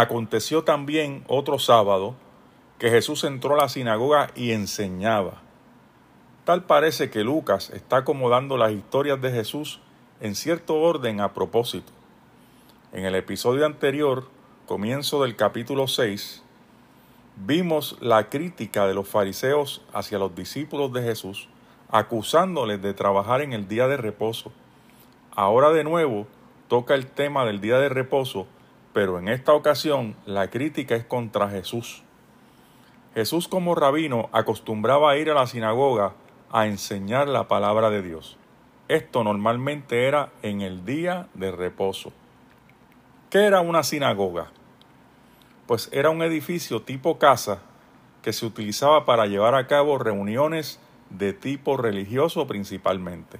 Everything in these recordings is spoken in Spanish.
Aconteció también otro sábado que Jesús entró a la sinagoga y enseñaba. Tal parece que Lucas está acomodando las historias de Jesús en cierto orden a propósito. En el episodio anterior, comienzo del capítulo 6, vimos la crítica de los fariseos hacia los discípulos de Jesús, acusándoles de trabajar en el día de reposo. Ahora de nuevo toca el tema del día de reposo, pero en esta ocasión la crítica es contra Jesús. Jesús como rabino acostumbraba a ir a la sinagoga a enseñar la palabra de Dios. Esto normalmente era en el día de reposo. ¿Qué era una sinagoga? Pues era un edificio tipo casa que se utilizaba para llevar a cabo reuniones de tipo religioso principalmente.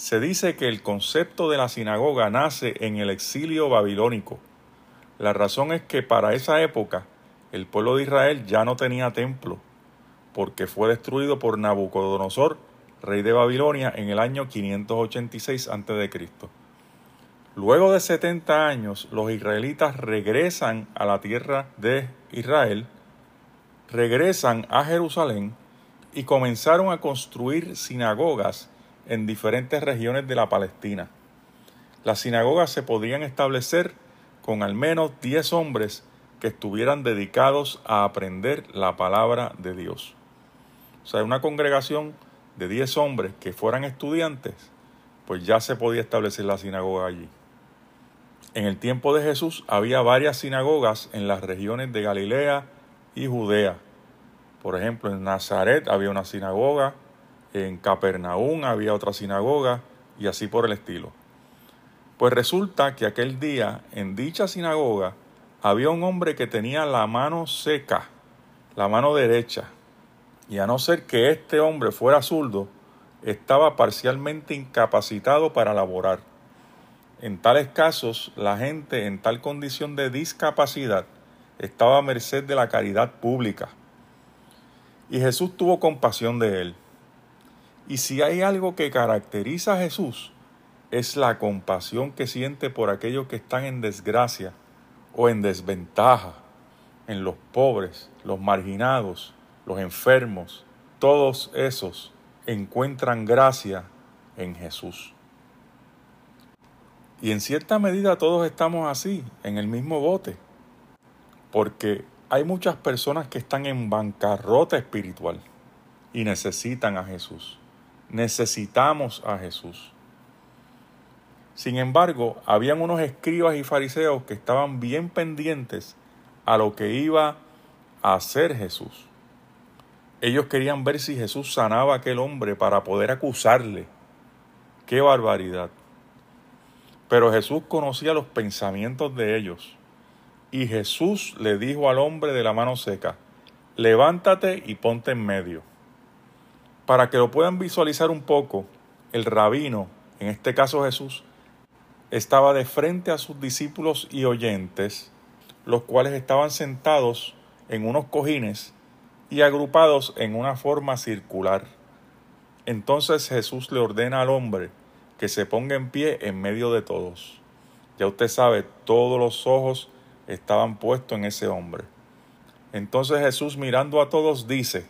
Se dice que el concepto de la sinagoga nace en el exilio babilónico. La razón es que para esa época el pueblo de Israel ya no tenía templo, porque fue destruido por Nabucodonosor, rey de Babilonia, en el año 586 a.C. Luego de 70 años, los israelitas regresan a la tierra de Israel, regresan a Jerusalén y comenzaron a construir sinagogas en diferentes regiones de la Palestina. Las sinagogas se podían establecer con al menos 10 hombres que estuvieran dedicados a aprender la palabra de Dios. O sea, una congregación de 10 hombres que fueran estudiantes, pues ya se podía establecer la sinagoga allí. En el tiempo de Jesús había varias sinagogas en las regiones de Galilea y Judea. Por ejemplo, en Nazaret había una sinagoga, en Capernaum había otra sinagoga y así por el estilo. Pues resulta que aquel día en dicha sinagoga había un hombre que tenía la mano seca, la mano derecha, y a no ser que este hombre fuera zurdo, estaba parcialmente incapacitado para laborar. En tales casos, la gente en tal condición de discapacidad estaba a merced de la caridad pública. Y Jesús tuvo compasión de él. Y si hay algo que caracteriza a Jesús, es la compasión que siente por aquellos que están en desgracia o en desventaja, en los pobres, los marginados, los enfermos, todos esos encuentran gracia en Jesús. Y en cierta medida todos estamos así, en el mismo bote, porque hay muchas personas que están en bancarrota espiritual y necesitan a Jesús. Necesitamos a Jesús. Sin embargo, habían unos escribas y fariseos que estaban bien pendientes a lo que iba a hacer Jesús. Ellos querían ver si Jesús sanaba a aquel hombre para poder acusarle. ¡Qué barbaridad! Pero Jesús conocía los pensamientos de ellos. Y Jesús le dijo al hombre de la mano seca, levántate y ponte en medio. Para que lo puedan visualizar un poco, el rabino, en este caso Jesús, estaba de frente a sus discípulos y oyentes, los cuales estaban sentados en unos cojines y agrupados en una forma circular. Entonces Jesús le ordena al hombre, que se ponga en pie en medio de todos. Ya usted sabe, todos los ojos estaban puestos en ese hombre. Entonces Jesús mirando a todos dice,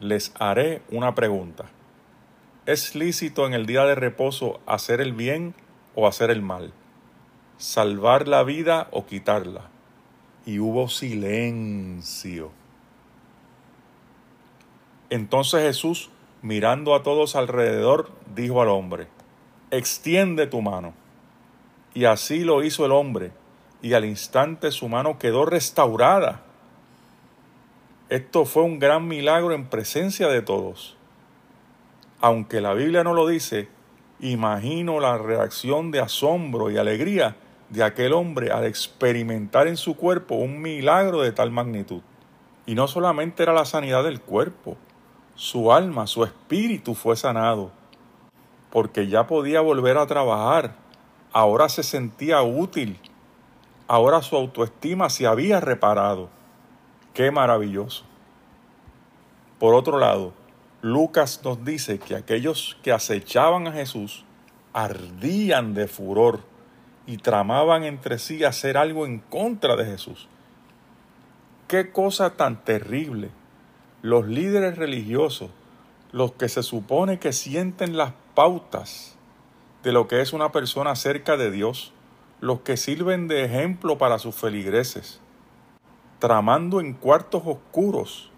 les haré una pregunta. ¿Es lícito en el día de reposo hacer el bien o hacer el mal? ¿Salvar la vida o quitarla? Y hubo silencio. Entonces Jesús mirando a todos alrededor, dijo al hombre, extiende tu mano. Y así lo hizo el hombre, y al instante su mano quedó restaurada. Esto fue un gran milagro en presencia de todos. Aunque la Biblia no lo dice, imagino la reacción de asombro y alegría de aquel hombre al experimentar en su cuerpo un milagro de tal magnitud. Y no solamente era la sanidad del cuerpo, su alma, su espíritu fue sanado, porque ya podía volver a trabajar, ahora se sentía útil, ahora su autoestima se había reparado. Qué maravilloso. Por otro lado, Lucas nos dice que aquellos que acechaban a Jesús ardían de furor y tramaban entre sí hacer algo en contra de Jesús. Qué cosa tan terrible. Los líderes religiosos, los que se supone que sienten las pautas de lo que es una persona cerca de Dios, los que sirven de ejemplo para sus feligreses, tramando en cuartos oscuros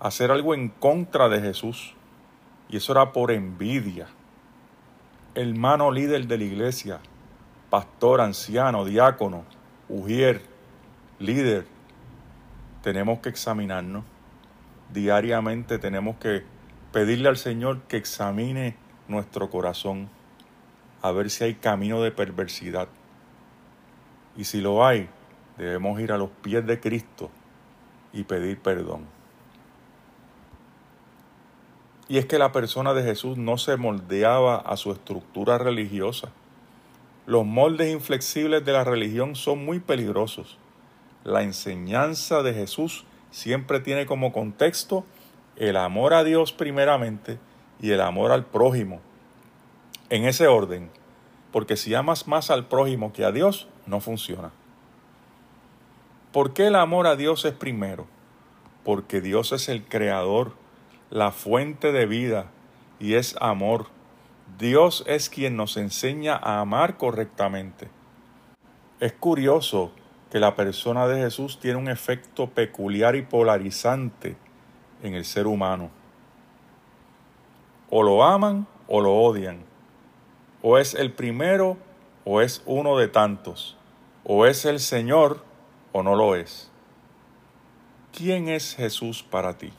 hacer algo en contra de Jesús. Y eso era por envidia. Hermano líder de la iglesia, pastor, anciano, diácono, ujier, líder, tenemos que examinarnos. Diariamente tenemos que pedirle al Señor que examine nuestro corazón, a ver si hay camino de perversidad. Y si lo hay, debemos ir a los pies de Cristo y pedir perdón. Y es que la persona de Jesús no se moldeaba a su estructura religiosa los moldes inflexibles de la religión son muy peligrosos. La enseñanza de Jesús siempre tiene como contexto el amor a Dios primeramente y el amor al prójimo. En ese orden, porque si amas más al prójimo que a Dios, no funciona. ¿Por qué el amor a Dios es primero? Porque Dios es el creador, la fuente de vida y es amor. Dios es quien nos enseña a amar correctamente. Es curioso que la persona de Jesús tiene un efecto peculiar y polarizante en el ser humano. O lo aman o lo odian. O es el primero o es uno de tantos. O es el Señor o no lo es. ¿Quién es Jesús para ti?